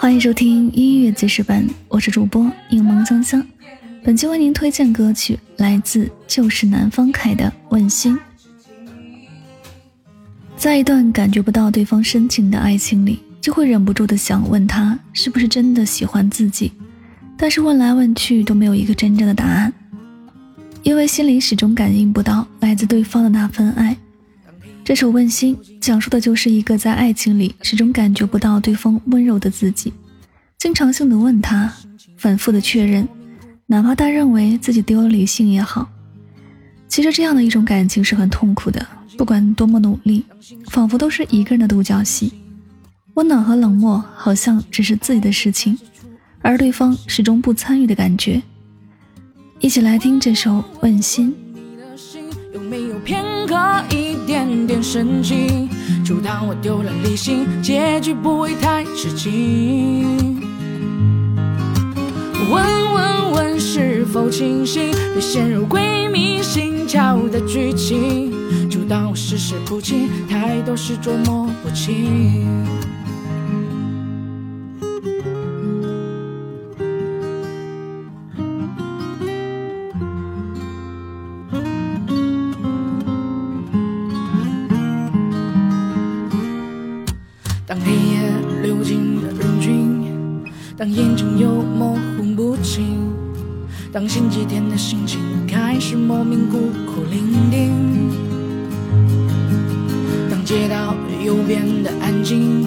欢迎收听音乐记事本，我是主播柠檬香香。本期为您推荐歌曲来自就是南方凯的《问心》。在一段感觉不到对方深情的爱情里，就会忍不住的想问他是不是真的喜欢自己，但是问来问去都没有一个真正的答案，因为心里始终感应不到来自对方的那份爱。这首《问心》讲述的就是一个在爱情里始终感觉不到对方温柔的自己，经常性的问他，反复的确认，哪怕他认为自己丢了理性也好。其实这样的一种感情是很痛苦的，不管多么努力，仿佛都是一个人的独角戏，温暖和冷漠好像只是自己的事情，而对方始终不参与的感觉。一起来听这首《问心》。有没有片刻一点点神经，就当我丢了理性，结局不会太吃惊。问问问是否清醒，别陷入鬼迷心窍的剧情，就当我事事不清，太多事捉摸不清。当眼睛又模糊不清，当星期天的心情开始莫名孤苦伶仃，当街道又变得安静，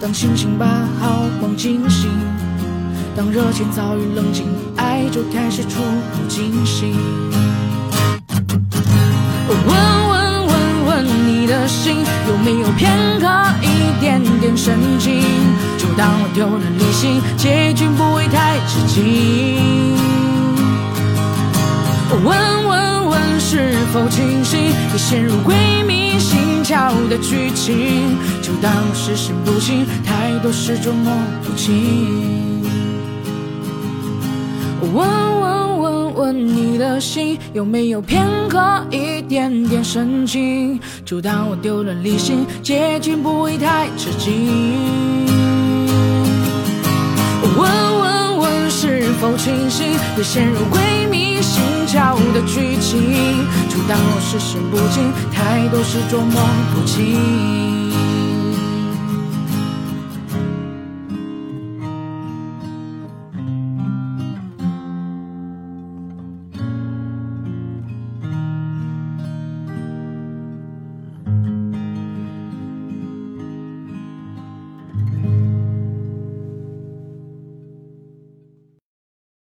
当心情把好梦惊醒，当热情早已冷静，爱就开始触目惊心。问问问问你的心有没有片刻？点点深情，就当我丢了理性，结局不会太吃惊。问问问是否清醒，别陷入鬼迷心窍的剧情，就当我事事不清，太多事捉摸不清。问问问问你的心有没有片刻一点点深情，就当我丢了理性，结局不会太吃惊。清醒，别陷入鬼迷心窍的剧情，就当我是神不清，太多事捉摸不清。